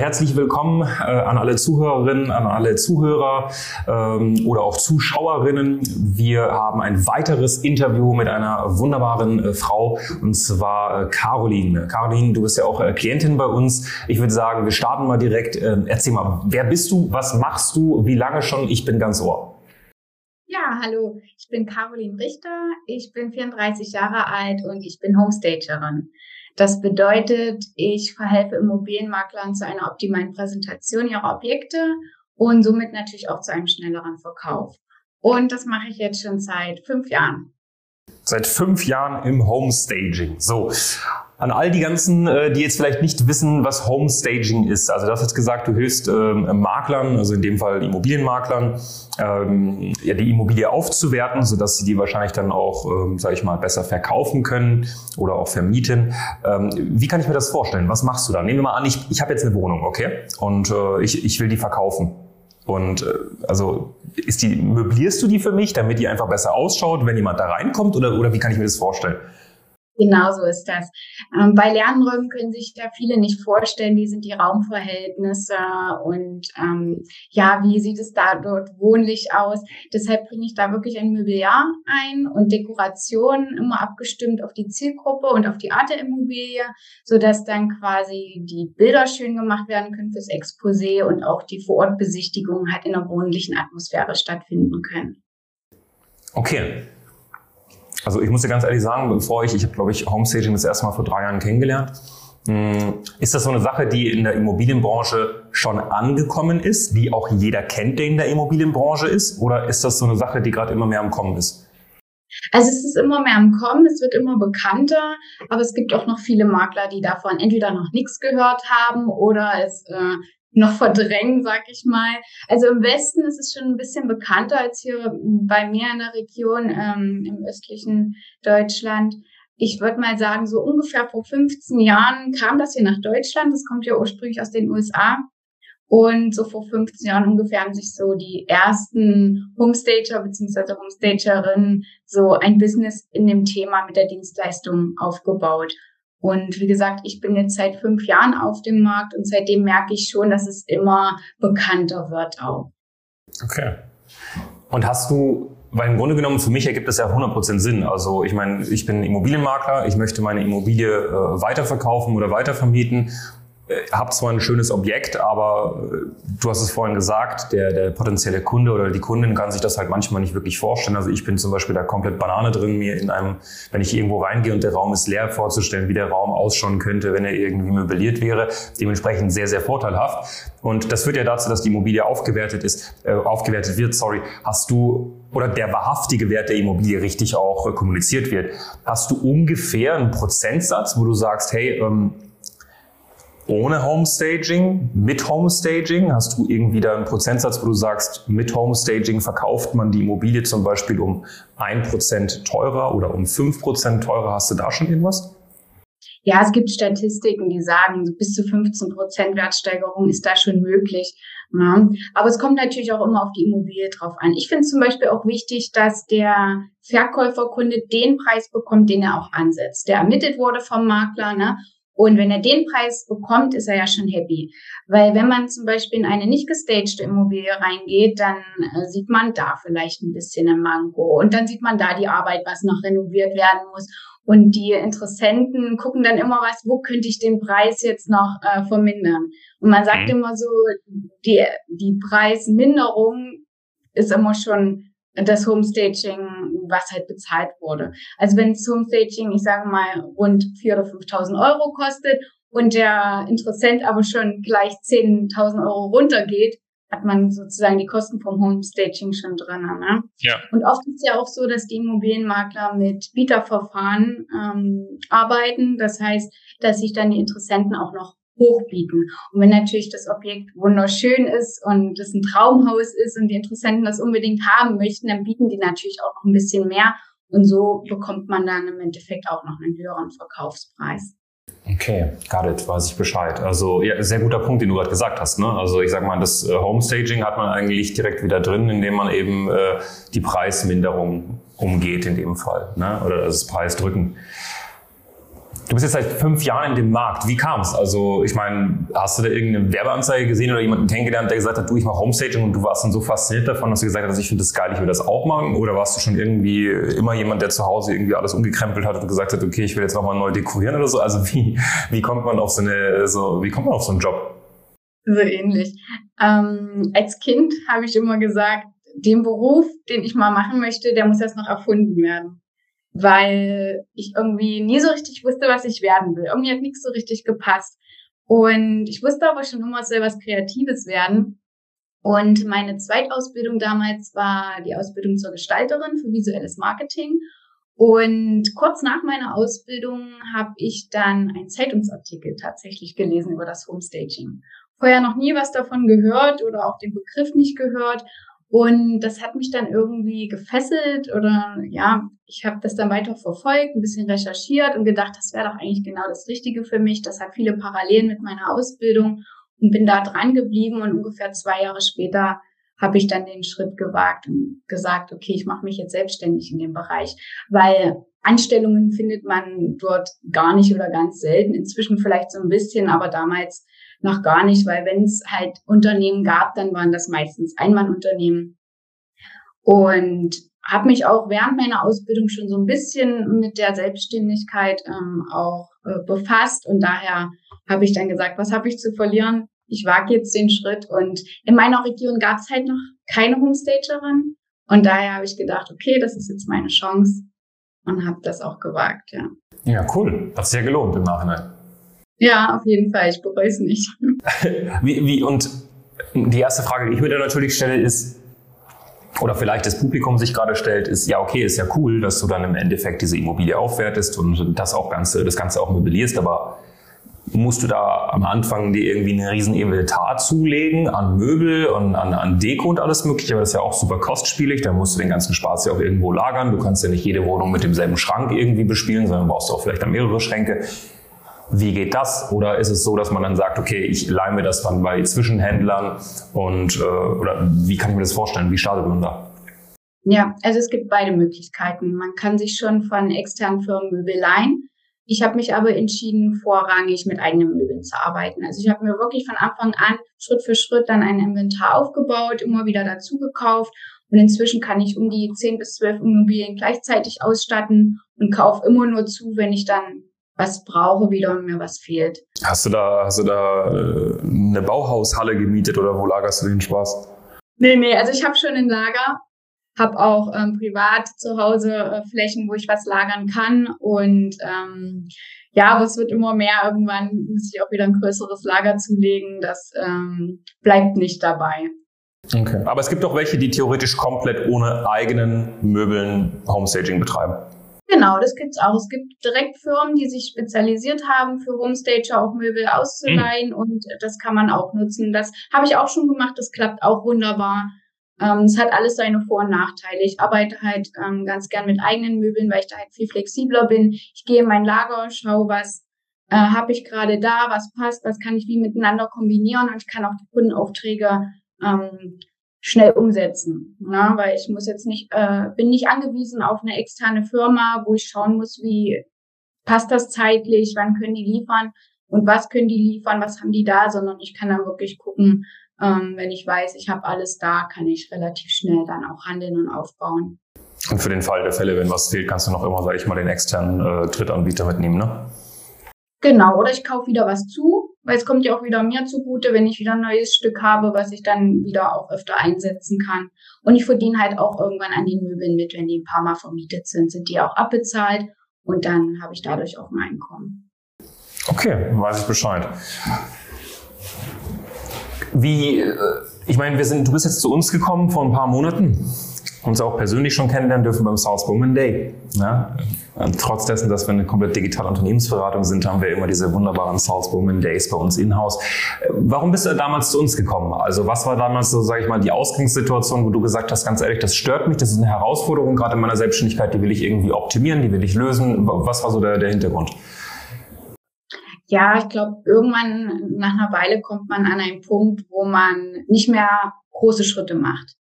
Herzlich willkommen äh, an alle Zuhörerinnen, an alle Zuhörer ähm, oder auch Zuschauerinnen. Wir haben ein weiteres Interview mit einer wunderbaren äh, Frau und zwar äh, Caroline. Caroline, du bist ja auch äh, Klientin bei uns. Ich würde sagen, wir starten mal direkt. Ähm, erzähl mal, wer bist du? Was machst du? Wie lange schon? Ich bin ganz ohr. Ja, hallo, ich bin Caroline Richter, ich bin 34 Jahre alt und ich bin Homestagerin. Das bedeutet, ich verhelfe Immobilienmaklern zu einer optimalen Präsentation ihrer Objekte und somit natürlich auch zu einem schnelleren Verkauf. Und das mache ich jetzt schon seit fünf Jahren. Seit fünf Jahren im Homestaging. So, an all die ganzen, äh, die jetzt vielleicht nicht wissen, was Homestaging ist. Also das hat gesagt, du hilfst ähm, Maklern, also in dem Fall Immobilienmaklern, ähm, ja, die Immobilie aufzuwerten, sodass sie die wahrscheinlich dann auch, ähm, sage ich mal, besser verkaufen können oder auch vermieten. Ähm, wie kann ich mir das vorstellen? Was machst du da? Nehmen wir mal an, ich, ich habe jetzt eine Wohnung, okay? Und äh, ich, ich will die verkaufen. Und äh, also ist die, möblierst du die für mich, damit die einfach besser ausschaut, wenn jemand da reinkommt? Oder, oder wie kann ich mir das vorstellen? Genau so ist das. Ähm, bei Lernräumen können sich da viele nicht vorstellen, wie sind die Raumverhältnisse und ähm, ja, wie sieht es da dort wohnlich aus. Deshalb bringe ich da wirklich ein Mobiliar ein und Dekoration immer abgestimmt auf die Zielgruppe und auf die Art der Immobilie, sodass dann quasi die Bilder schön gemacht werden können fürs Exposé und auch die Vorortbesichtigungen halt in einer wohnlichen Atmosphäre stattfinden können. Okay, also ich muss dir ganz ehrlich sagen, bevor ich, ich habe glaube ich Homestaging das erste Mal vor drei Jahren kennengelernt. Hm, ist das so eine Sache, die in der Immobilienbranche schon angekommen ist, die auch jeder kennt, der in der Immobilienbranche ist? Oder ist das so eine Sache, die gerade immer mehr am Kommen ist? Also es ist immer mehr am Kommen, es wird immer bekannter, aber es gibt auch noch viele Makler, die davon entweder noch nichts gehört haben oder es äh, noch verdrängen, sag ich mal. Also im Westen ist es schon ein bisschen bekannter als hier bei mir in der Region ähm, im östlichen Deutschland. Ich würde mal sagen, so ungefähr vor 15 Jahren kam das hier nach Deutschland. Das kommt ja ursprünglich aus den USA. Und so vor 15 Jahren ungefähr haben sich so die ersten Homestager bzw. Homestagerinnen so ein Business in dem Thema mit der Dienstleistung aufgebaut. Und wie gesagt, ich bin jetzt seit fünf Jahren auf dem Markt und seitdem merke ich schon, dass es immer bekannter wird auch. Okay. Und hast du, weil im Grunde genommen für mich ergibt das ja 100% Sinn. Also ich meine, ich bin Immobilienmakler, ich möchte meine Immobilie äh, weiterverkaufen oder weitervermieten äh, habe zwar ein schönes Objekt, aber äh, du hast es vorhin gesagt, der, der potenzielle Kunde oder die Kundin kann sich das halt manchmal nicht wirklich vorstellen. Also ich bin zum Beispiel da komplett Banane drin, mir in einem, wenn ich irgendwo reingehe und der Raum ist leer, vorzustellen, wie der Raum ausschauen könnte, wenn er irgendwie möbliert wäre. Dementsprechend sehr, sehr vorteilhaft. Und das führt ja dazu, dass die Immobilie aufgewertet ist, äh, aufgewertet wird, sorry. Hast du oder der wahrhaftige Wert der Immobilie richtig auch äh, kommuniziert wird. Hast du ungefähr einen Prozentsatz, wo du sagst, hey, ähm, ohne Homestaging, mit Homestaging? Hast du irgendwie da einen Prozentsatz, wo du sagst, mit Homestaging verkauft man die Immobilie zum Beispiel um ein Prozent teurer oder um fünf Prozent teurer? Hast du da schon irgendwas? Ja, es gibt Statistiken, die sagen, bis zu 15 Prozent Wertsteigerung ist da schon möglich. Ja. Aber es kommt natürlich auch immer auf die Immobilie drauf an. Ich finde zum Beispiel auch wichtig, dass der Verkäuferkunde den Preis bekommt, den er auch ansetzt, der ermittelt wurde vom Makler. Ne? Und wenn er den Preis bekommt, ist er ja schon happy. Weil wenn man zum Beispiel in eine nicht gestagte Immobilie reingeht, dann äh, sieht man da vielleicht ein bisschen ein Manko. Und dann sieht man da die Arbeit, was noch renoviert werden muss. Und die Interessenten gucken dann immer was, wo könnte ich den Preis jetzt noch äh, vermindern? Und man sagt mhm. immer so, die, die Preisminderung ist immer schon das Homestaging, was halt bezahlt wurde. Also wenn das Homestaging, ich sage mal, rund 4.000 oder 5.000 Euro kostet und der Interessent aber schon gleich 10.000 Euro runtergeht, hat man sozusagen die Kosten vom Homestaging schon drin. Ne? Ja. Und oft ist ja auch so, dass die Immobilienmakler mit Bieterverfahren ähm, arbeiten. Das heißt, dass sich dann die Interessenten auch noch hochbieten. Und wenn natürlich das Objekt wunderschön ist und es ein Traumhaus ist und die Interessenten das unbedingt haben möchten, dann bieten die natürlich auch ein bisschen mehr. Und so bekommt man dann im Endeffekt auch noch einen höheren Verkaufspreis. Okay, got it, weiß ich Bescheid. Also ja, sehr guter Punkt, den du gerade gesagt hast. Ne? Also ich sag mal, das äh, Homestaging hat man eigentlich direkt wieder drin, indem man eben äh, die Preisminderung umgeht in dem Fall. Ne? Oder das Preisdrücken. Du bist jetzt seit fünf Jahren in dem Markt. Wie kam es? Also, ich meine, hast du da irgendeine Werbeanzeige gesehen oder jemanden kennengelernt, der gesagt hat, du, ich mache Homestaging und du warst dann so fasziniert davon, dass du gesagt hast, ich finde das geil, ich will das auch machen? Oder warst du schon irgendwie immer jemand, der zu Hause irgendwie alles umgekrempelt hat und gesagt hat, okay, ich will jetzt nochmal neu dekorieren oder so? Also, wie, wie kommt man auf so eine, so, wie kommt man auf so einen Job? So ähnlich. Ähm, als Kind habe ich immer gesagt, den Beruf, den ich mal machen möchte, der muss erst noch erfunden werden weil ich irgendwie nie so richtig wusste, was ich werden will. Irgendwie hat nichts so richtig gepasst. Und ich wusste aber schon immer, es soll was Kreatives werden. Und meine Zweitausbildung damals war die Ausbildung zur Gestalterin für visuelles Marketing. Und kurz nach meiner Ausbildung habe ich dann einen Zeitungsartikel tatsächlich gelesen über das Homestaging. Vorher noch nie was davon gehört oder auch den Begriff nicht gehört und das hat mich dann irgendwie gefesselt oder ja, ich habe das dann weiter verfolgt, ein bisschen recherchiert und gedacht, das wäre doch eigentlich genau das Richtige für mich. Das hat viele Parallelen mit meiner Ausbildung und bin da dran geblieben und ungefähr zwei Jahre später habe ich dann den Schritt gewagt und gesagt, okay, ich mache mich jetzt selbstständig in dem Bereich, weil Anstellungen findet man dort gar nicht oder ganz selten. Inzwischen vielleicht so ein bisschen, aber damals noch gar nicht, weil wenn es halt Unternehmen gab, dann waren das meistens Einmannunternehmen. Und habe mich auch während meiner Ausbildung schon so ein bisschen mit der Selbstständigkeit ähm, auch äh, befasst und daher habe ich dann gesagt, was habe ich zu verlieren? Ich wage jetzt den Schritt und in meiner Region gab es halt noch keine Homestagerin und daher habe ich gedacht, okay, das ist jetzt meine Chance und habe das auch gewagt, ja. Ja, cool. Hat sich ja gelohnt im Nachhinein. Ja, auf jeden Fall. Ich bereue es nicht. wie, wie, und die erste Frage, die ich mir da natürlich stelle, ist, oder vielleicht das Publikum sich gerade stellt, ist, ja, okay, ist ja cool, dass du dann im Endeffekt diese Immobilie aufwertest und das auch Ganze, das Ganze auch möblierst, aber musst du da am Anfang dir irgendwie einen riesen Inventar zulegen an Möbel und an, an Deko und alles mögliche, aber das ist ja auch super kostspielig, da musst du den ganzen Spaß ja auch irgendwo lagern, du kannst ja nicht jede Wohnung mit demselben Schrank irgendwie bespielen, sondern brauchst du auch vielleicht mehrere Schränke. Wie geht das? Oder ist es so, dass man dann sagt, okay, ich leihe mir das dann bei Zwischenhändlern und äh, oder wie kann ich mir das vorstellen? Wie startet man da? Ja, also es gibt beide Möglichkeiten. Man kann sich schon von externen Firmen Möbel leihen. Ich habe mich aber entschieden, vorrangig mit eigenen Möbeln zu arbeiten. Also ich habe mir wirklich von Anfang an Schritt für Schritt dann ein Inventar aufgebaut, immer wieder dazu gekauft. Und inzwischen kann ich um die 10 bis 12 Immobilien gleichzeitig ausstatten und kaufe immer nur zu, wenn ich dann was brauche wieder und mir was fehlt. Hast du da, hast du da äh, eine Bauhaushalle gemietet oder wo lagerst du den Spaß? Nee, nee, also ich habe schon ein Lager, habe auch ähm, privat zu Hause äh, Flächen, wo ich was lagern kann und ähm, ja, aber es wird immer mehr. Irgendwann muss ich auch wieder ein größeres Lager zulegen. Das ähm, bleibt nicht dabei. Okay. Aber es gibt auch welche, die theoretisch komplett ohne eigenen Möbeln Homestaging betreiben. Genau, das gibt's auch. Es gibt direkt Firmen, die sich spezialisiert haben, für Homestager auch Möbel auszuleihen mhm. und das kann man auch nutzen. Das habe ich auch schon gemacht, das klappt auch wunderbar. Ähm, es hat alles seine Vor- und Nachteile. Ich arbeite halt ähm, ganz gern mit eigenen Möbeln, weil ich da halt viel flexibler bin. Ich gehe in mein Lager, schaue, was äh, habe ich gerade da, was passt, was kann ich wie miteinander kombinieren und ich kann auch die Kundenaufträge ähm, schnell umsetzen. Ne? Weil ich muss jetzt nicht, äh, bin nicht angewiesen auf eine externe Firma, wo ich schauen muss, wie passt das zeitlich, wann können die liefern und was können die liefern, was haben die da, sondern ich kann dann wirklich gucken, ähm, wenn ich weiß, ich habe alles da, kann ich relativ schnell dann auch handeln und aufbauen. Und für den Fall der Fälle, wenn was fehlt, kannst du noch immer, sag ich mal, den externen äh, Drittanbieter mitnehmen, ne? Genau, oder ich kaufe wieder was zu weil es kommt ja auch wieder mir zugute, wenn ich wieder ein neues Stück habe, was ich dann wieder auch öfter einsetzen kann. Und ich verdiene halt auch irgendwann an den Möbeln mit, wenn die ein paar Mal vermietet sind, sind die auch abbezahlt und dann habe ich dadurch auch ein Einkommen. Okay, weiß ich Bescheid. Wie, äh, ich meine, wir sind, du bist jetzt zu uns gekommen vor ein paar Monaten. Uns auch persönlich schon kennenlernen dürfen beim South Woman Day. Ja? Trotz dessen, dass wir eine komplett digitale Unternehmensberatung sind, haben wir immer diese wunderbaren South Woman Days bei uns in-house. Warum bist du damals zu uns gekommen? Also was war damals so, sage ich mal, die Ausgangssituation, wo du gesagt hast, ganz ehrlich, das stört mich, das ist eine Herausforderung gerade in meiner Selbstständigkeit, die will ich irgendwie optimieren, die will ich lösen. Was war so der, der Hintergrund? Ja, ich glaube, irgendwann nach einer Weile kommt man an einen Punkt, wo man nicht mehr große Schritte macht.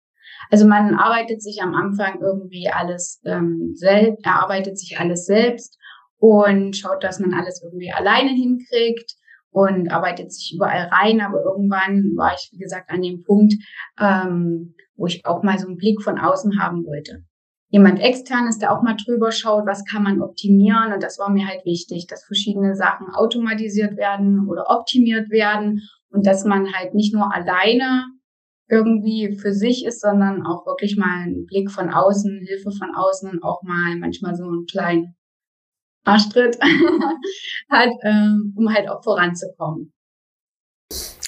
Also man arbeitet sich am Anfang irgendwie alles ähm, selbst, erarbeitet sich alles selbst und schaut, dass man alles irgendwie alleine hinkriegt und arbeitet sich überall rein. Aber irgendwann war ich, wie gesagt, an dem Punkt, ähm, wo ich auch mal so einen Blick von außen haben wollte. Jemand externes, der auch mal drüber schaut, was kann man optimieren. Und das war mir halt wichtig, dass verschiedene Sachen automatisiert werden oder optimiert werden und dass man halt nicht nur alleine irgendwie für sich ist, sondern auch wirklich mal einen Blick von außen, Hilfe von außen und auch mal manchmal so einen kleinen Arschtritt hat, ähm, um halt auch voranzukommen.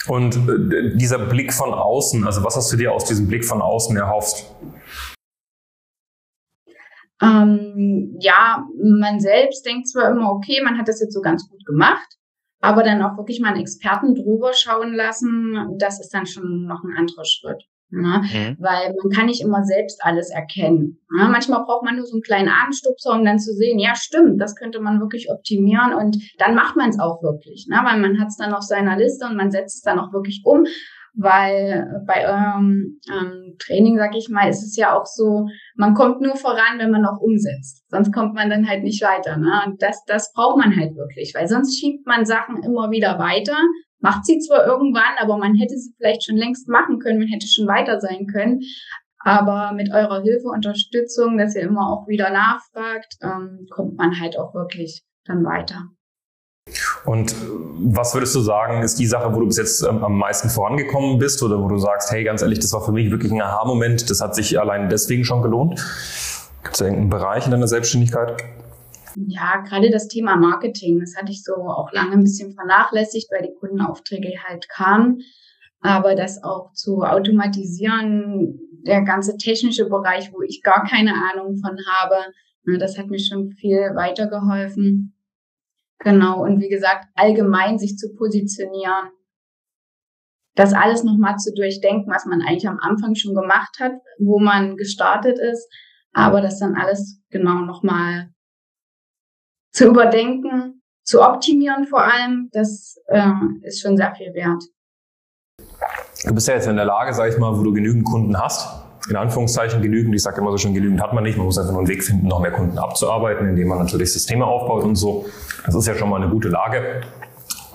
Und äh, dieser Blick von außen, also was hast du dir aus diesem Blick von außen erhofft? Ähm, ja, man selbst denkt zwar immer, okay, man hat das jetzt so ganz gut gemacht, aber dann auch wirklich mal einen Experten drüber schauen lassen, das ist dann schon noch ein anderer Schritt. Ne? Mhm. Weil man kann nicht immer selbst alles erkennen. Ne? Manchmal braucht man nur so einen kleinen Anstupser, um dann zu sehen, ja stimmt, das könnte man wirklich optimieren und dann macht man es auch wirklich. Ne? Weil man hat es dann auf seiner Liste und man setzt es dann auch wirklich um weil bei eurem ähm, Training, sag ich mal, ist es ja auch so, man kommt nur voran, wenn man auch umsetzt. Sonst kommt man dann halt nicht weiter. Ne? Und das, das braucht man halt wirklich, weil sonst schiebt man Sachen immer wieder weiter, macht sie zwar irgendwann, aber man hätte sie vielleicht schon längst machen können, man hätte schon weiter sein können. Aber mit eurer Hilfe, Unterstützung, dass ihr immer auch wieder nachfragt, ähm, kommt man halt auch wirklich dann weiter. Und was würdest du sagen, ist die Sache, wo du bis jetzt ähm, am meisten vorangekommen bist oder wo du sagst, hey, ganz ehrlich, das war für mich wirklich ein Aha-Moment, das hat sich allein deswegen schon gelohnt? Gibt es da irgendeinen Bereich in deiner Selbstständigkeit? Ja, gerade das Thema Marketing, das hatte ich so auch lange ein bisschen vernachlässigt, weil die Kundenaufträge halt kamen. Aber das auch zu automatisieren, der ganze technische Bereich, wo ich gar keine Ahnung von habe, das hat mir schon viel weitergeholfen. Genau, und wie gesagt, allgemein sich zu positionieren, das alles nochmal zu durchdenken, was man eigentlich am Anfang schon gemacht hat, wo man gestartet ist, aber das dann alles genau nochmal zu überdenken, zu optimieren vor allem, das äh, ist schon sehr viel wert. Du bist ja jetzt in der Lage, sag ich mal, wo du genügend Kunden hast, in Anführungszeichen genügend. Ich sage immer so schon, genügend hat man nicht. Man muss einfach nur einen Weg finden, noch mehr Kunden abzuarbeiten, indem man natürlich Systeme aufbaut und so. Das ist ja schon mal eine gute Lage.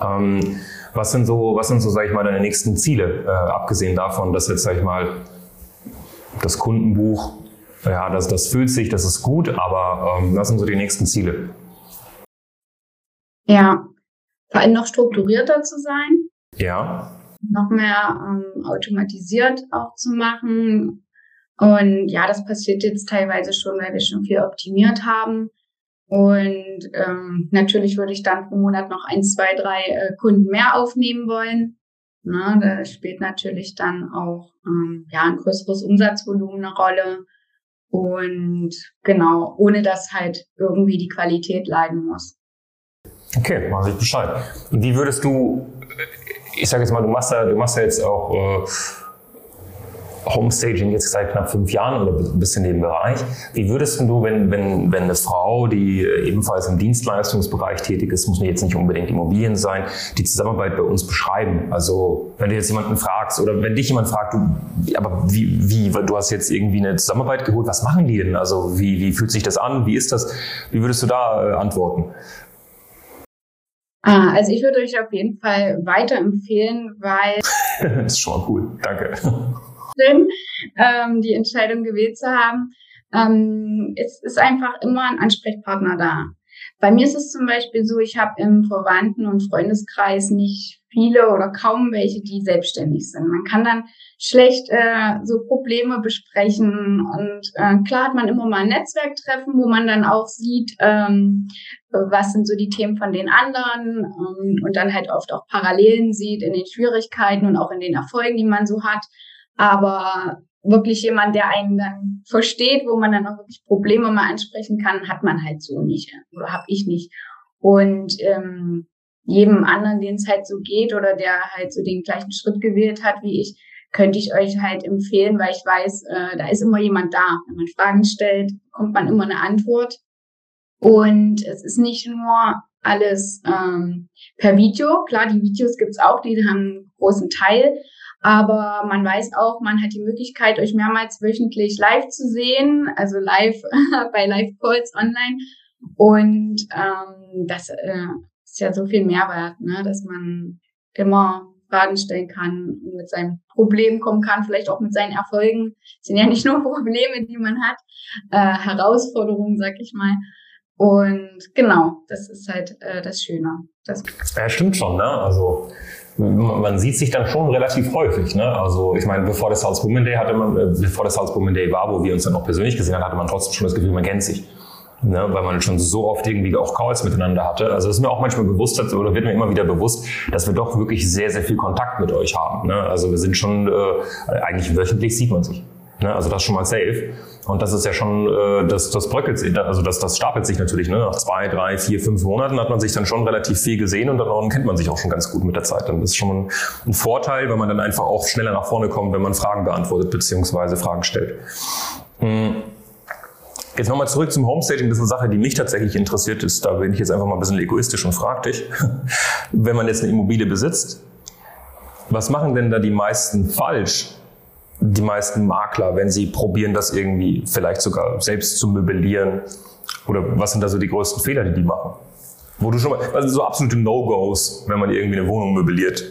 Ähm, was sind so, was sind so, sage ich mal, deine nächsten Ziele, äh, abgesehen davon, dass jetzt, sage ich mal, das Kundenbuch, ja, das, das fühlt sich, das ist gut, aber ähm, was sind so die nächsten Ziele? Ja, vor allem noch strukturierter zu sein. Ja. Noch mehr ähm, automatisiert auch zu machen, und ja, das passiert jetzt teilweise schon, weil wir schon viel optimiert haben. Und ähm, natürlich würde ich dann pro Monat noch ein, zwei, drei äh, Kunden mehr aufnehmen wollen. Na, da spielt natürlich dann auch ähm, ja, ein größeres Umsatzvolumen eine Rolle. Und genau, ohne dass halt irgendwie die Qualität leiden muss. Okay, weiß ich Bescheid. Wie würdest du, ich sage jetzt mal, du machst ja, du machst ja jetzt auch äh, Homestaging jetzt seit knapp fünf Jahren oder ein bisschen in dem Bereich. Wie würdest du, wenn, wenn, wenn eine Frau, die ebenfalls im Dienstleistungsbereich tätig ist, muss jetzt nicht unbedingt Immobilien sein, die Zusammenarbeit bei uns beschreiben? Also wenn du jetzt jemanden fragst oder wenn dich jemand fragt, du, aber wie, wie, du hast jetzt irgendwie eine Zusammenarbeit geholt, was machen die denn? Also wie, wie fühlt sich das an? Wie ist das? Wie würdest du da äh, antworten? Ah, also ich würde euch auf jeden Fall weiterempfehlen, weil. das ist schon mal cool. Danke drin, ähm, die Entscheidung gewählt zu haben. Ähm, es ist einfach immer ein Ansprechpartner da. Bei mir ist es zum Beispiel so, ich habe im Verwandten- und Freundeskreis nicht viele oder kaum welche, die selbstständig sind. Man kann dann schlecht äh, so Probleme besprechen und äh, klar hat man immer mal ein Netzwerktreffen, wo man dann auch sieht, ähm, was sind so die Themen von den anderen ähm, und dann halt oft auch Parallelen sieht in den Schwierigkeiten und auch in den Erfolgen, die man so hat. Aber wirklich jemand, der einen dann versteht, wo man dann auch wirklich Probleme mal ansprechen kann, hat man halt so nicht oder habe ich nicht. Und ähm, jedem anderen, den es halt so geht oder der halt so den gleichen Schritt gewählt hat wie ich, könnte ich euch halt empfehlen, weil ich weiß, äh, da ist immer jemand da. Wenn man Fragen stellt, kommt man immer eine Antwort. Und es ist nicht nur alles ähm, per Video. Klar, die Videos gibt's auch, die haben einen großen Teil. Aber man weiß auch, man hat die Möglichkeit, euch mehrmals wöchentlich live zu sehen, also live bei Live-Calls online. Und ähm, das äh, ist ja so viel Mehrwert, ne? dass man immer Fragen stellen kann, mit seinem Problem kommen kann, vielleicht auch mit seinen Erfolgen. Das sind ja nicht nur Probleme, die man hat, äh, Herausforderungen, sag ich mal. Und genau, das ist halt äh, das Schöne. Das ja, stimmt schon, ne? Also man sieht sich dann schon relativ häufig. Ne? Also ich meine, bevor der South Women Day hatte man, äh, bevor der South Women Day war, wo wir uns dann auch persönlich gesehen haben, hatte man trotzdem schon das Gefühl, man kennt sich. Ne, weil man schon so oft irgendwie auch Calls miteinander hatte. Also es ist mir auch manchmal bewusst, oder wird mir immer wieder bewusst, dass wir doch wirklich sehr, sehr viel Kontakt mit euch haben. Ne? Also wir sind schon, äh, eigentlich wöchentlich sieht man sich. Ne? Also das schon mal safe. Und das ist ja schon, äh, das, das bröckelt sich, also das, das stapelt sich natürlich. Ne? Nach zwei, drei, vier, fünf Monaten hat man sich dann schon relativ viel gesehen und dann kennt man sich auch schon ganz gut mit der Zeit. Dann ist schon ein Vorteil, weil man dann einfach auch schneller nach vorne kommt, wenn man Fragen beantwortet beziehungsweise Fragen stellt. Hm. Jetzt nochmal zurück zum Homestaging. Das ist eine Sache, die mich tatsächlich interessiert ist. Da bin ich jetzt einfach mal ein bisschen egoistisch und frage dich, wenn man jetzt eine Immobilie besitzt, was machen denn da die meisten falsch? Die meisten Makler, wenn sie probieren, das irgendwie vielleicht sogar selbst zu möblieren? Oder was sind da so die größten Fehler, die die machen? Wo du schon mal, also so absolute No-Gos, wenn man irgendwie eine Wohnung möbliert.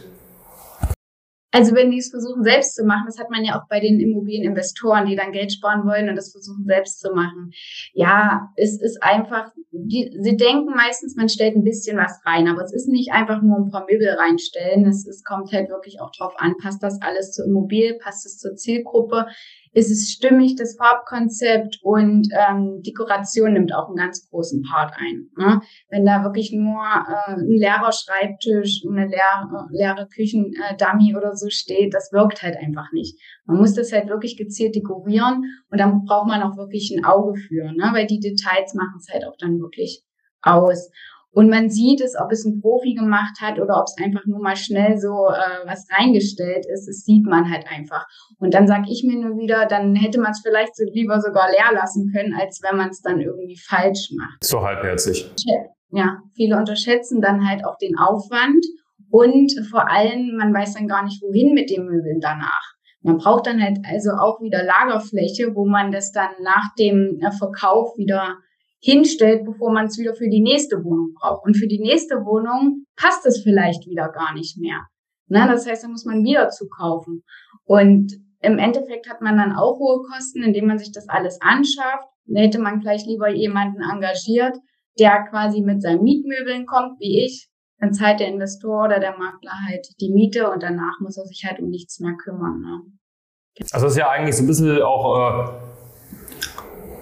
Also wenn die es versuchen selbst zu machen, das hat man ja auch bei den Immobilieninvestoren, die dann Geld sparen wollen und das versuchen selbst zu machen. Ja, es ist einfach, die, sie denken meistens, man stellt ein bisschen was rein, aber es ist nicht einfach nur ein paar Möbel reinstellen. Es, es kommt halt wirklich auch drauf an, passt das alles zur Immobilie, passt es zur Zielgruppe, ist es stimmig, das Farbkonzept und ähm, Dekoration nimmt auch einen ganz großen Part ein. Ne? Wenn da wirklich nur äh, ein leerer Schreibtisch, eine leere, leere Küchendummy oder so steht, das wirkt halt einfach nicht. Man muss das halt wirklich gezielt dekorieren und dann braucht man auch wirklich ein Auge für, ne? weil die Details machen es halt auch dann wirklich aus. Und man sieht es, ob es ein Profi gemacht hat oder ob es einfach nur mal schnell so äh, was reingestellt ist. Das sieht man halt einfach. Und dann sage ich mir nur wieder, dann hätte man es vielleicht so lieber sogar leer lassen können, als wenn man es dann irgendwie falsch macht. So halbherzig. Ja, viele unterschätzen dann halt auch den Aufwand und vor allem, man weiß dann gar nicht, wohin mit den Möbeln danach. Man braucht dann halt also auch wieder Lagerfläche, wo man das dann nach dem äh, Verkauf wieder hinstellt, bevor man es wieder für die nächste Wohnung braucht. Und für die nächste Wohnung passt es vielleicht wieder gar nicht mehr. Ne? Das heißt, da muss man wieder zukaufen. Und im Endeffekt hat man dann auch hohe Kosten, indem man sich das alles anschafft. Da hätte man gleich lieber jemanden engagiert, der quasi mit seinen Mietmöbeln kommt, wie ich. Dann zahlt der Investor oder der Makler halt die Miete und danach muss er sich halt um nichts mehr kümmern. Ne? Also das ist ja eigentlich so ein bisschen auch äh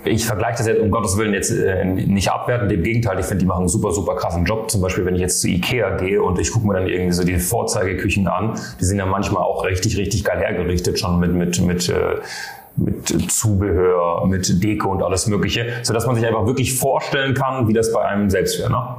ich vergleiche das jetzt um Gottes Willen jetzt äh, nicht abwertend, im Gegenteil, ich finde, die machen einen super, super krassen Job. Zum Beispiel, wenn ich jetzt zu Ikea gehe und ich gucke mir dann irgendwie so die Vorzeigeküchen an, die sind ja manchmal auch richtig, richtig geil hergerichtet, schon mit, mit, mit, äh, mit Zubehör, mit Deko und alles Mögliche, sodass man sich einfach wirklich vorstellen kann, wie das bei einem selbst wäre. Ne?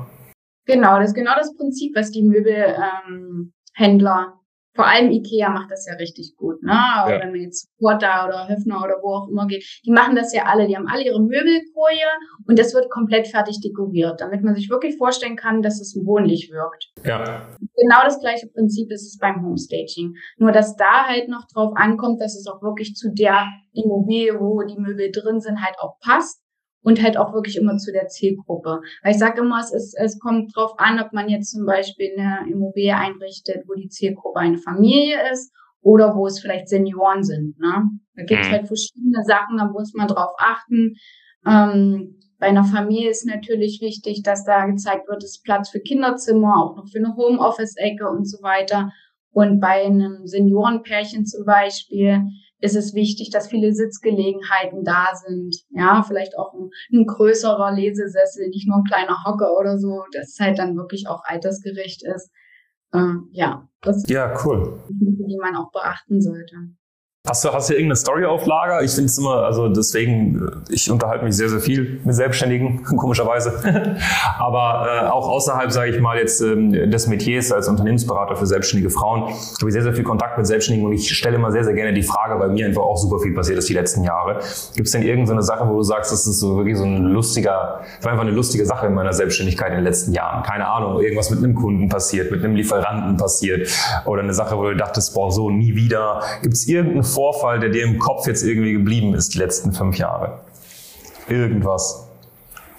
Genau, das ist genau das Prinzip, was die Möbelhändler ähm, vor allem Ikea macht das ja richtig gut, ne? Ja. Wenn man jetzt Porta oder Höfner oder wo auch immer geht, die machen das ja alle. Die haben alle ihre Möbelkoje und das wird komplett fertig dekoriert, damit man sich wirklich vorstellen kann, dass es wohnlich wirkt. Ja. Genau das gleiche Prinzip ist es beim Homestaging. Nur, dass da halt noch drauf ankommt, dass es auch wirklich zu der Immobilie, wo die Möbel drin sind, halt auch passt und halt auch wirklich immer zu der Zielgruppe. Weil ich sage immer, es, ist, es kommt drauf an, ob man jetzt zum Beispiel eine Immobilie einrichtet, wo die Zielgruppe eine Familie ist oder wo es vielleicht Senioren sind. Ne? Da gibt es mhm. halt verschiedene Sachen, da muss man drauf achten. Ähm, bei einer Familie ist natürlich wichtig, dass da gezeigt wird, es ist Platz für Kinderzimmer, auch noch für eine Homeoffice-Ecke und so weiter. Und bei einem Seniorenpärchen zum Beispiel ist es wichtig, dass viele Sitzgelegenheiten da sind. Ja, vielleicht auch ein, ein, größerer Lesesessel, nicht nur ein kleiner Hocker oder so, dass es halt dann wirklich auch altersgerecht ist. Äh, ja, das ja, cool. die man auch beachten sollte. Hast du, hast du irgendeine Story auf Lager? Ich finde es immer, also deswegen, ich unterhalte mich sehr, sehr viel mit Selbstständigen, komischerweise. Aber äh, auch außerhalb, sage ich mal, jetzt ähm, des Metiers als Unternehmensberater für selbstständige Frauen, habe ich sehr, sehr viel Kontakt mit Selbstständigen und ich stelle immer sehr, sehr gerne die Frage, weil mir einfach auch super viel passiert ist die letzten Jahre. Gibt es denn irgendeine Sache, wo du sagst, das ist so wirklich so ein lustiger, das war einfach eine lustige Sache in meiner Selbstständigkeit in den letzten Jahren? Keine Ahnung, irgendwas mit einem Kunden passiert, mit einem Lieferanten passiert oder eine Sache, wo du dachtest, boah, so nie wieder. Gibt es irgendeinen Vorfall, der dir im Kopf jetzt irgendwie geblieben ist, die letzten fünf Jahre? Irgendwas.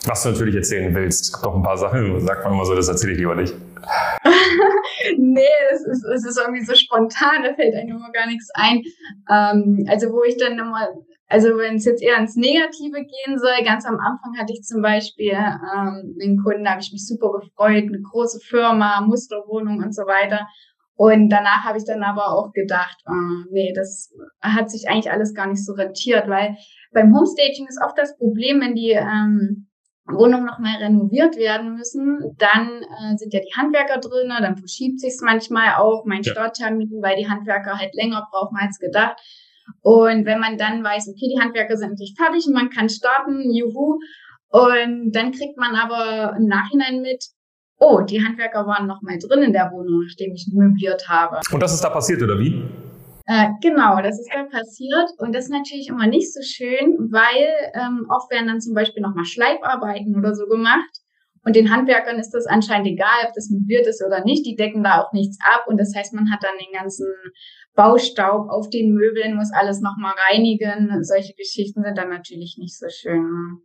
Was du natürlich erzählen willst. Es gibt doch ein paar Sachen, sagt man immer so, das erzähle ich lieber nicht. nee, es ist, es ist irgendwie so spontan, da fällt einem immer gar nichts ein. Ähm, also wo ich dann immer, also wenn es jetzt eher ins Negative gehen soll, ganz am Anfang hatte ich zum Beispiel ähm, den Kunden, da habe ich mich super gefreut, eine große Firma, Musterwohnung und so weiter. Und danach habe ich dann aber auch gedacht, oh, nee, das hat sich eigentlich alles gar nicht so rentiert, weil beim Homestaging ist oft das Problem, wenn die ähm, Wohnungen nochmal renoviert werden müssen, dann äh, sind ja die Handwerker drin, dann verschiebt sich es manchmal auch, mein ja. Starttermin, weil die Handwerker halt länger brauchen als gedacht. Und wenn man dann weiß, okay, die Handwerker sind endlich fertig und man kann starten, juhu, und dann kriegt man aber im Nachhinein mit, oh, die Handwerker waren noch mal drin in der Wohnung, nachdem ich möbliert habe. Und das ist da passiert, oder wie? Äh, genau, das ist da passiert und das ist natürlich immer nicht so schön, weil ähm, oft werden dann zum Beispiel nochmal Schleifarbeiten oder so gemacht und den Handwerkern ist das anscheinend egal, ob das möbliert ist oder nicht, die decken da auch nichts ab und das heißt, man hat dann den ganzen Baustaub auf den Möbeln, muss alles nochmal reinigen, solche Geschichten sind dann natürlich nicht so schön.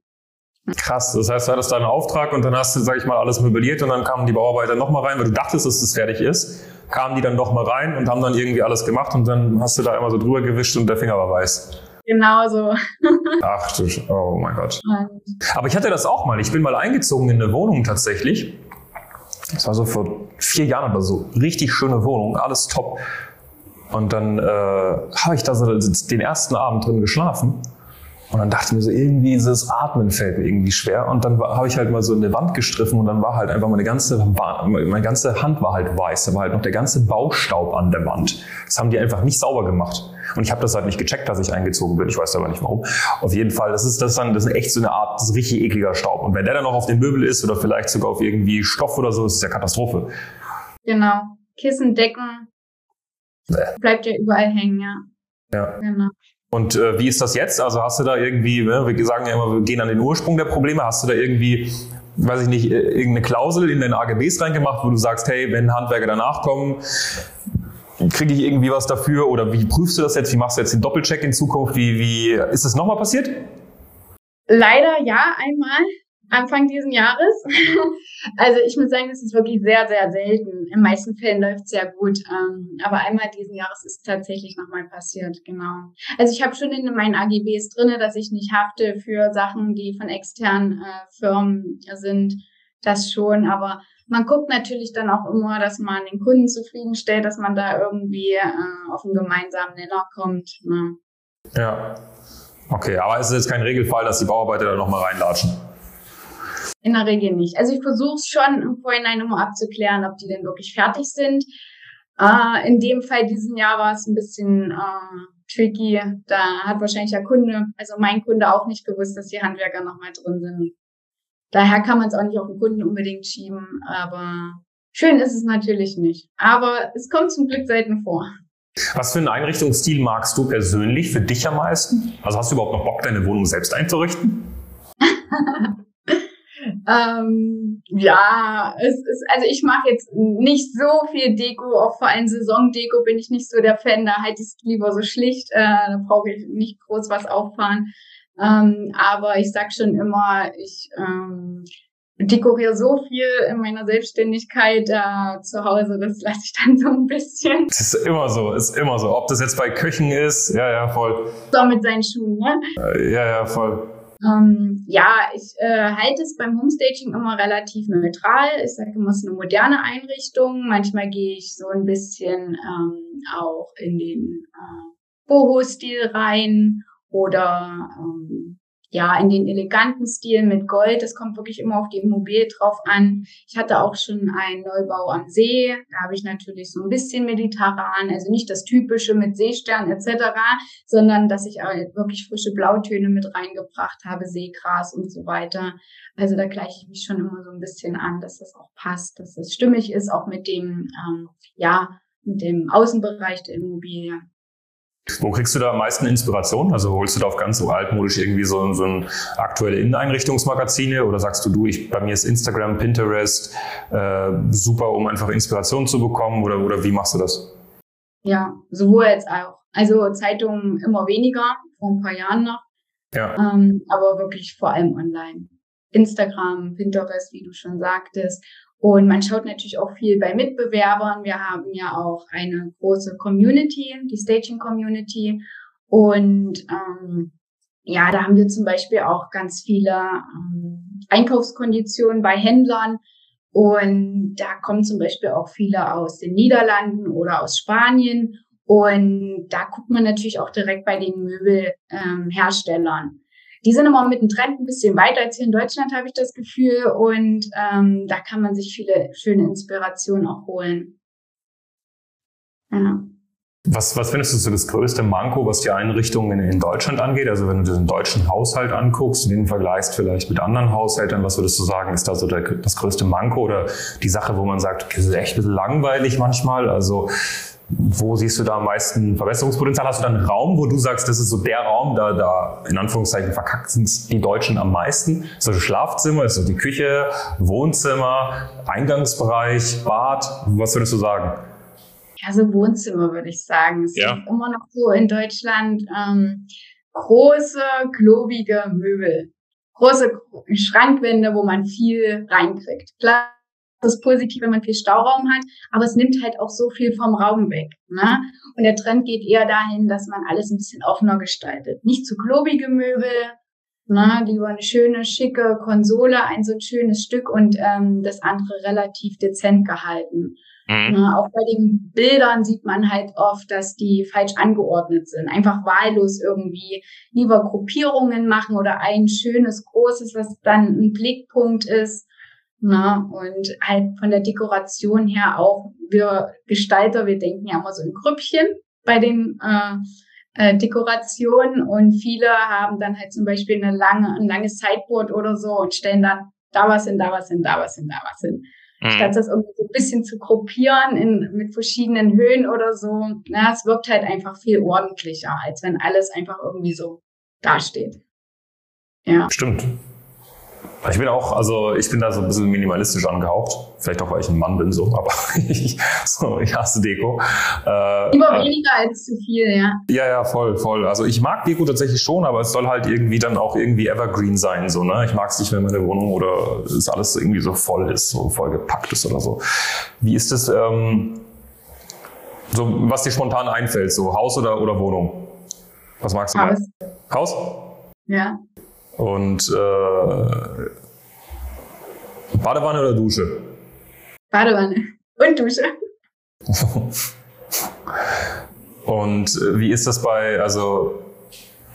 Krass, das heißt, du hattest da einen Auftrag und dann hast du, sag ich mal, alles möbliert und dann kamen die Bauarbeiter nochmal rein, weil du dachtest, dass es fertig ist, kamen die dann nochmal rein und haben dann irgendwie alles gemacht und dann hast du da immer so drüber gewischt und der Finger war weiß. Genau so. Ach du, oh mein Gott. Aber ich hatte das auch mal. Ich bin mal eingezogen in eine Wohnung tatsächlich. Das war so vor vier Jahren oder so. Richtig schöne Wohnung, alles top. Und dann äh, habe ich da so den ersten Abend drin geschlafen. Und dann dachte ich mir so, irgendwie dieses Atmen fällt mir irgendwie schwer. Und dann habe ich halt mal so in eine Wand gestriffen und dann war halt einfach meine ganze, meine ganze Hand war halt weiß. Da war halt noch der ganze Baustaub an der Wand. Das haben die einfach nicht sauber gemacht. Und ich habe das halt nicht gecheckt, dass ich eingezogen bin. Ich weiß aber nicht warum. Auf jeden Fall, das ist das dann, das ist echt so eine Art, das ist richtig ekliger Staub. Und wenn der dann noch auf dem Möbel ist oder vielleicht sogar auf irgendwie Stoff oder so, ist es ja Katastrophe. Genau. Kissen, Decken. Bleibt ja überall hängen, ja. Ja. Genau. Und äh, wie ist das jetzt? Also hast du da irgendwie, ne, wir sagen ja immer, wir gehen an den Ursprung der Probleme, hast du da irgendwie, weiß ich nicht, äh, irgendeine Klausel in deine AGBs reingemacht, wo du sagst, hey, wenn Handwerker danach kommen, kriege ich irgendwie was dafür oder wie prüfst du das jetzt? Wie machst du jetzt den Doppelcheck in Zukunft? Wie, wie ist das nochmal passiert? Leider ja, einmal. Anfang diesen Jahres. also ich muss sagen, das ist wirklich sehr, sehr selten. In meisten Fällen läuft es sehr gut. Ähm, aber einmal diesen Jahres ist es tatsächlich nochmal passiert, genau. Also ich habe schon in meinen AGBs drinne, dass ich nicht hafte für Sachen, die von externen äh, Firmen sind. Das schon, aber man guckt natürlich dann auch immer, dass man den Kunden zufriedenstellt, dass man da irgendwie äh, auf einen gemeinsamen Nenner kommt. Ne? Ja. Okay, aber es ist jetzt kein Regelfall, dass die Bauarbeiter da nochmal reinlatschen. In der Regel nicht. Also ich versuche es schon im Vorhinein immer abzuklären, ob die denn wirklich fertig sind. Äh, in dem Fall diesen Jahr war es ein bisschen äh, tricky. Da hat wahrscheinlich der Kunde, also mein Kunde auch nicht gewusst, dass die Handwerker nochmal drin sind. Daher kann man es auch nicht auf den Kunden unbedingt schieben, aber schön ist es natürlich nicht. Aber es kommt zum Glück selten vor. Was für einen Einrichtungsstil magst du persönlich für dich am meisten? Also hast du überhaupt noch Bock, deine Wohnung selbst einzurichten? Ähm, ja, es ist, also ich mache jetzt nicht so viel Deko, auch vor allem Saisondeko bin ich nicht so der Fan, da halte ich es lieber so schlicht, äh, da brauche ich nicht groß was auffahren. Ähm, aber ich sag schon immer, ich ähm, dekoriere so viel in meiner Selbstständigkeit äh, zu Hause, das lasse ich dann so ein bisschen. Das ist immer so, ist immer so. Ob das jetzt bei Köchen ist, ja, ja, voll. So mit seinen Schuhen, ne? Äh, ja, ja, voll. Ähm, ja, ich äh, halte es beim Homestaging immer relativ neutral. Ich sage immer, es ist eine moderne Einrichtung. Manchmal gehe ich so ein bisschen ähm, auch in den äh, Boho-Stil rein oder ähm, ja, in den eleganten Stil mit Gold. Das kommt wirklich immer auf die Immobilie drauf an. Ich hatte auch schon einen Neubau am See. Da habe ich natürlich so ein bisschen mediterran, also nicht das typische mit Seestern etc., sondern dass ich wirklich frische Blautöne mit reingebracht habe, Seegras und so weiter. Also da gleiche ich mich schon immer so ein bisschen an, dass das auch passt, dass das stimmig ist, auch mit dem, ähm, ja, mit dem Außenbereich der Immobilie. Wo kriegst du da am meisten Inspiration? Also holst du da auf ganz so altmodisch irgendwie so, so ein aktuelle Inneneinrichtungsmagazine oder sagst du, du, ich, bei mir ist Instagram, Pinterest äh, super, um einfach Inspiration zu bekommen oder, oder wie machst du das? Ja, sowohl jetzt auch. Also Zeitungen immer weniger, vor ein paar Jahren noch. Ja. Ähm, aber wirklich vor allem online. Instagram, Pinterest, wie du schon sagtest. Und man schaut natürlich auch viel bei Mitbewerbern. Wir haben ja auch eine große Community, die Staging Community. Und ähm, ja, da haben wir zum Beispiel auch ganz viele ähm, Einkaufskonditionen bei Händlern. Und da kommen zum Beispiel auch viele aus den Niederlanden oder aus Spanien. Und da guckt man natürlich auch direkt bei den Möbelherstellern. Ähm, die sind immer mit dem Trend ein bisschen weiter als hier in Deutschland, habe ich das Gefühl. Und ähm, da kann man sich viele schöne Inspirationen auch holen. Ja. Was, was findest du so das größte Manko, was die Einrichtungen in, Deutschland angeht? Also wenn du den deutschen Haushalt anguckst und den vergleichst vielleicht mit anderen Haushalten, was würdest du sagen, ist da so der, das größte Manko oder die Sache, wo man sagt, okay, das ist echt ein bisschen langweilig manchmal? Also wo siehst du da am meisten Verbesserungspotenzial? Hast du da einen Raum, wo du sagst, das ist so der Raum, da, da in Anführungszeichen verkackt sind die Deutschen am meisten? Ist das Schlafzimmer, ist das die Küche, Wohnzimmer, Eingangsbereich, Bad? Was würdest du sagen? Ja, so Wohnzimmer würde ich sagen. Es ja. ist immer noch so in Deutschland ähm, große, klobige Möbel. Große Schrankwände, wo man viel reinkriegt. Klar, das ist positiv, wenn man viel Stauraum hat, aber es nimmt halt auch so viel vom Raum weg. Ne? Und der Trend geht eher dahin, dass man alles ein bisschen offener gestaltet. Nicht zu klobige Möbel, ne? lieber eine schöne, schicke Konsole, ein so ein schönes Stück und ähm, das andere relativ dezent gehalten. Mhm. Ne? Auch bei den Bildern sieht man halt oft, dass die falsch angeordnet sind. Einfach wahllos irgendwie lieber Gruppierungen machen oder ein schönes, großes, was dann ein Blickpunkt ist ne? und halt von der Dekoration her auch, wir Gestalter, wir denken ja immer so in Grüppchen bei den äh, äh, Dekorationen und viele haben dann halt zum Beispiel eine lange, ein langes Sideboard oder so und stellen dann da was hin, da was hin, da was hin, da was hin. Mhm. Statt das irgendwie so ein bisschen zu gruppieren in, mit verschiedenen Höhen oder so, na, es wirkt halt einfach viel ordentlicher, als wenn alles einfach irgendwie so dasteht. Ja. Stimmt. Ich bin auch, also ich bin da so ein bisschen minimalistisch angehaucht. Vielleicht auch, weil ich ein Mann bin, so, aber ich, so, ich hasse Deko. Äh, Immer weniger als zu viel, ja. Ja, ja, voll, voll. Also ich mag Deko tatsächlich schon, aber es soll halt irgendwie dann auch irgendwie evergreen sein, so, ne? Ich mag es nicht, wenn meine Wohnung oder es alles irgendwie so voll ist, so voll gepackt ist oder so. Wie ist es, ähm, so, was dir spontan einfällt, so Haus oder, oder Wohnung? Was magst du? Haus. Haus? Ja. Und äh, Badewanne oder Dusche? Badewanne und Dusche. und äh, wie ist das bei, also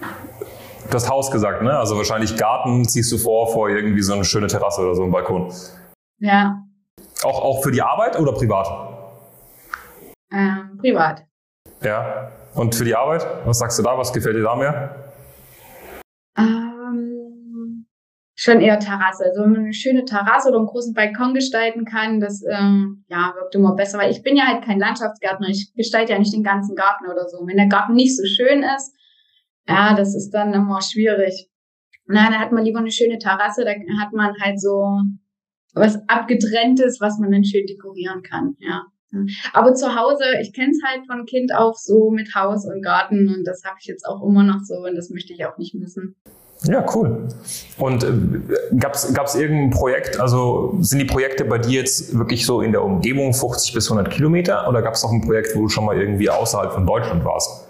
du hast Haus gesagt, ne? Also wahrscheinlich Garten ziehst du vor, vor irgendwie so eine schöne Terrasse oder so ein Balkon. Ja. Auch, auch für die Arbeit oder privat? Ähm, privat. Ja. Und für die Arbeit? Was sagst du da? Was gefällt dir da mehr? Schon eher Terrasse. Also wenn man eine schöne Terrasse oder einen großen Balkon gestalten kann, das ähm, ja, wirkt immer besser. Weil ich bin ja halt kein Landschaftsgärtner. Ich gestalte ja nicht den ganzen Garten oder so. Wenn der Garten nicht so schön ist, ja, das ist dann immer schwierig. Na, da hat man lieber eine schöne Terrasse, da hat man halt so was abgetrenntes, was man dann schön dekorieren kann, ja. Aber zu Hause, ich kenne es halt von Kind auf so mit Haus und Garten und das habe ich jetzt auch immer noch so und das möchte ich auch nicht missen. Ja, cool. Und äh, gab es irgendein Projekt, also sind die Projekte bei dir jetzt wirklich so in der Umgebung 50 bis 100 Kilometer oder gab es noch ein Projekt, wo du schon mal irgendwie außerhalb von Deutschland warst?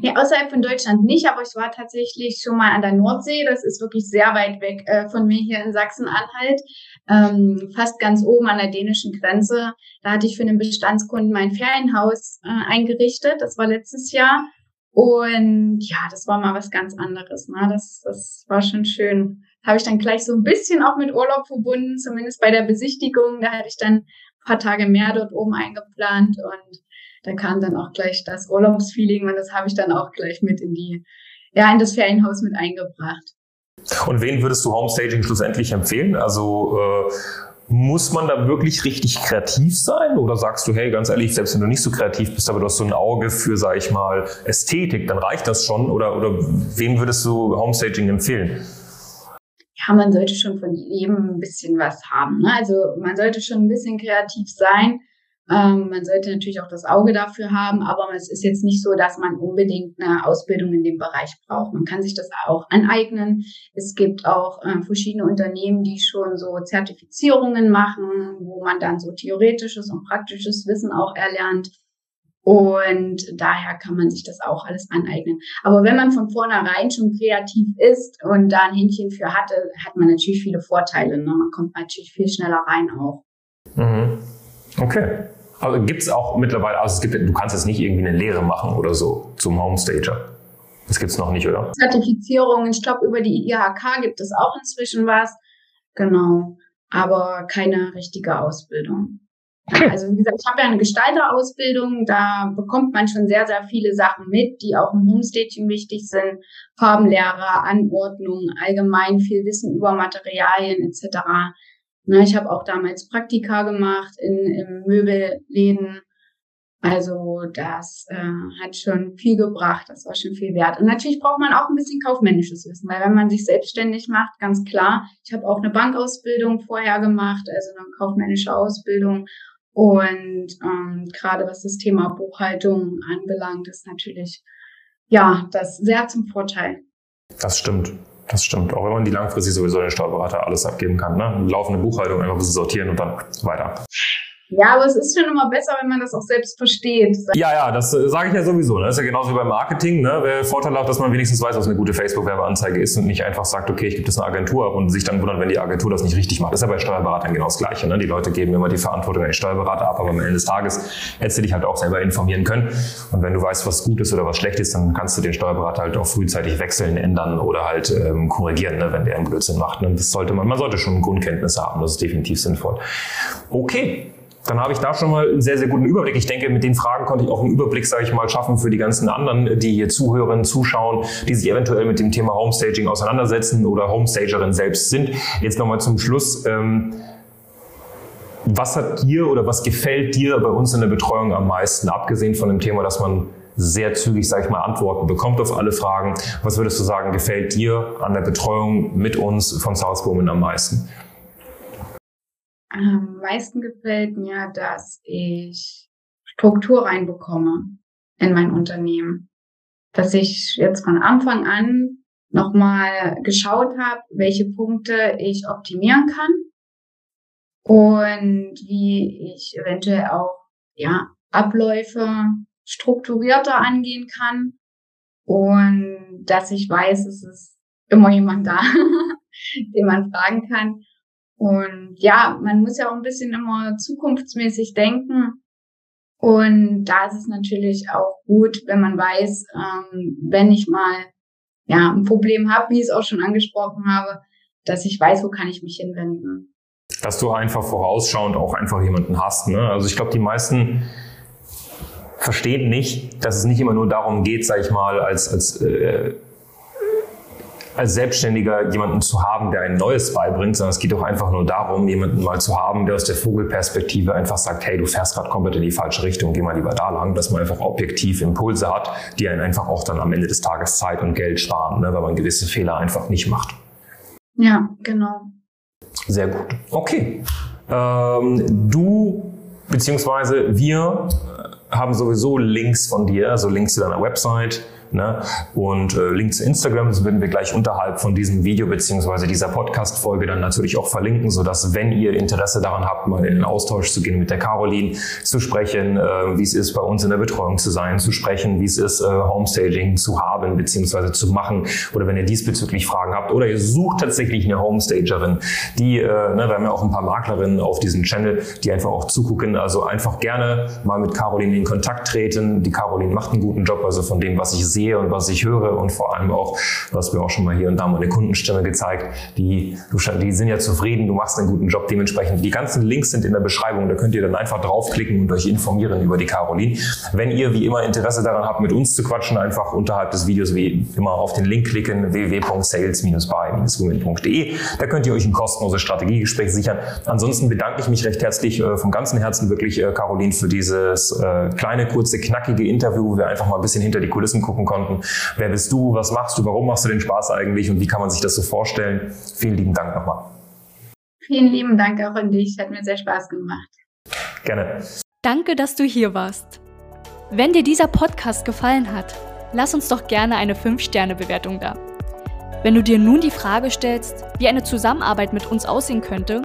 Nee, außerhalb von Deutschland nicht, aber ich war tatsächlich schon mal an der Nordsee. Das ist wirklich sehr weit weg äh, von mir hier in Sachsen-Anhalt, ähm, fast ganz oben an der dänischen Grenze. Da hatte ich für einen Bestandskunden mein Ferienhaus äh, eingerichtet. Das war letztes Jahr. Und ja, das war mal was ganz anderes. Ne? Das, das war schon schön. Habe ich dann gleich so ein bisschen auch mit Urlaub verbunden, zumindest bei der Besichtigung. Da hatte ich dann ein paar Tage mehr dort oben eingeplant und da kam dann auch gleich das Urlaubsfeeling und das habe ich dann auch gleich mit in die, ja, in das Ferienhaus mit eingebracht. Und wen würdest du Homestaging schlussendlich empfehlen? Also äh, muss man da wirklich richtig kreativ sein? Oder sagst du, hey, ganz ehrlich, selbst wenn du nicht so kreativ bist, aber du hast so ein Auge für, sag ich mal, Ästhetik, dann reicht das schon? Oder, oder wem würdest du Homestaging empfehlen? Ja, man sollte schon von jedem ein bisschen was haben. Ne? Also man sollte schon ein bisschen kreativ sein. Ähm, man sollte natürlich auch das Auge dafür haben, aber es ist jetzt nicht so, dass man unbedingt eine Ausbildung in dem Bereich braucht. Man kann sich das auch aneignen. Es gibt auch äh, verschiedene Unternehmen, die schon so Zertifizierungen machen, wo man dann so theoretisches und praktisches Wissen auch erlernt. Und daher kann man sich das auch alles aneignen. Aber wenn man von vornherein schon kreativ ist und da ein Händchen für hatte, hat man natürlich viele Vorteile. Ne? Man kommt natürlich viel schneller rein auch. Mhm. Okay. Also gibt es auch mittlerweile, also es gibt, du kannst jetzt nicht irgendwie eine Lehre machen oder so zum Homestager. Das gibt es noch nicht, oder? Zertifizierungen, ich glaube, über die IHK gibt es auch inzwischen was. Genau. Aber keine richtige Ausbildung. Ja, also wie gesagt, ich habe ja eine Gestalterausbildung, da bekommt man schon sehr, sehr viele Sachen mit, die auch im Homestaging wichtig sind. Farbenlehre, Anordnung, allgemein viel Wissen über Materialien etc. Na, ich habe auch damals Praktika gemacht in, in Möbelläden. Also das äh, hat schon viel gebracht, das war schon viel wert. Und natürlich braucht man auch ein bisschen kaufmännisches Wissen, weil wenn man sich selbstständig macht, ganz klar, ich habe auch eine Bankausbildung vorher gemacht, also eine kaufmännische Ausbildung. Und ähm, gerade was das Thema Buchhaltung anbelangt, ist natürlich ja das sehr zum Vorteil. Das stimmt. Das stimmt. Auch wenn man die langfristig sowieso den Steuerberater alles abgeben kann. Ne? Laufende Buchhaltung einfach ein bisschen sortieren und dann weiter. Ja, aber es ist schon immer besser, wenn man das auch selbst versteht. Ja, ja, das äh, sage ich ja sowieso. Ne? Das ist ja genauso wie beim Marketing. Ne? Wäre vorteilhaft, dass man wenigstens weiß, was eine gute Facebook-Werbeanzeige ist und nicht einfach sagt, okay, ich gebe das eine Agentur ab und sich dann wundert, wenn die Agentur das nicht richtig macht. Das ist ja bei Steuerberatern genau das Gleiche. Ne? Die Leute geben immer die Verantwortung an den Steuerberater ab, aber am Ende des Tages hättest du dich halt auch selber informieren können. Und wenn du weißt, was gut ist oder was schlecht ist, dann kannst du den Steuerberater halt auch frühzeitig wechseln, ändern oder halt ähm, korrigieren, ne? wenn der einen Blödsinn macht. Ne? Das sollte man, man sollte schon Grundkenntnisse haben. Das ist definitiv sinnvoll. Okay, dann habe ich da schon mal einen sehr, sehr guten Überblick. Ich denke, mit den Fragen konnte ich auch einen Überblick, sage ich mal, schaffen für die ganzen anderen, die hier zuhören, zuschauen, die sich eventuell mit dem Thema Homestaging auseinandersetzen oder Homestagerin selbst sind. Jetzt nochmal zum Schluss. Ähm, was hat dir oder was gefällt dir bei uns in der Betreuung am meisten, abgesehen von dem Thema, dass man sehr zügig, sage ich mal, Antworten bekommt auf alle Fragen. Was würdest du sagen, gefällt dir an der Betreuung mit uns von South Women am meisten? Am meisten gefällt mir, dass ich Struktur reinbekomme in mein Unternehmen. Dass ich jetzt von Anfang an nochmal geschaut habe, welche Punkte ich optimieren kann und wie ich eventuell auch ja, Abläufe strukturierter angehen kann und dass ich weiß, es ist immer jemand da, den man fragen kann und ja, man muss ja auch ein bisschen immer zukunftsmäßig denken. Und da ist es natürlich auch gut, wenn man weiß, ähm, wenn ich mal ja ein Problem habe, wie ich es auch schon angesprochen habe, dass ich weiß, wo kann ich mich hinwenden. Dass du einfach vorausschauend auch einfach jemanden hast. Ne? Also ich glaube, die meisten verstehen nicht, dass es nicht immer nur darum geht, sag ich mal, als, als äh, als Selbstständiger jemanden zu haben, der ein Neues beibringt, sondern es geht doch einfach nur darum, jemanden mal zu haben, der aus der Vogelperspektive einfach sagt, hey, du fährst gerade komplett in die falsche Richtung, geh mal lieber da lang, dass man einfach objektiv Impulse hat, die einen einfach auch dann am Ende des Tages Zeit und Geld sparen, ne, weil man gewisse Fehler einfach nicht macht. Ja, genau. Sehr gut. Okay. Ähm, du beziehungsweise wir haben sowieso Links von dir, also Links zu deiner Website, Ne? Und äh, Link zu Instagram, das würden wir gleich unterhalb von diesem Video beziehungsweise dieser Podcast-Folge dann natürlich auch verlinken, sodass, wenn ihr Interesse daran habt, mal in den Austausch zu gehen mit der Caroline, zu sprechen, äh, wie es ist, bei uns in der Betreuung zu sein, zu sprechen, wie es ist, äh, Homestaging zu haben beziehungsweise zu machen oder wenn ihr diesbezüglich Fragen habt oder ihr sucht tatsächlich eine Homestagerin, die, äh, ne, wir haben ja auch ein paar Maklerinnen auf diesem Channel, die einfach auch zugucken, also einfach gerne mal mit Caroline in Kontakt treten. Die Caroline macht einen guten Job, also von dem, was ich sehe, sehe und was ich höre und vor allem auch, was wir auch schon mal hier und da mal eine Kundenstimme gezeigt, die, die sind ja zufrieden, du machst einen guten Job dementsprechend. Die ganzen Links sind in der Beschreibung, da könnt ihr dann einfach draufklicken und euch informieren über die Caroline. Wenn ihr wie immer Interesse daran habt, mit uns zu quatschen, einfach unterhalb des Videos wie immer auf den Link klicken, www.sales-by-women.de. Da könnt ihr euch ein kostenloses Strategiegespräch sichern. Ansonsten bedanke ich mich recht herzlich äh, vom ganzen Herzen wirklich, äh, Caroline, für dieses äh, kleine, kurze, knackige Interview, wo wir einfach mal ein bisschen hinter die Kulissen gucken konnten. Wer bist du? Was machst du? Warum machst du den Spaß eigentlich? Und wie kann man sich das so vorstellen? Vielen lieben Dank nochmal. Vielen lieben Dank auch an dich. Hat mir sehr Spaß gemacht. Gerne. Danke, dass du hier warst. Wenn dir dieser Podcast gefallen hat, lass uns doch gerne eine 5-Sterne-Bewertung da. Wenn du dir nun die Frage stellst, wie eine Zusammenarbeit mit uns aussehen könnte,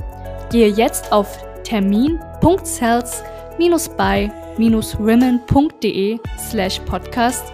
gehe jetzt auf termin.cells-by-women.de slash podcast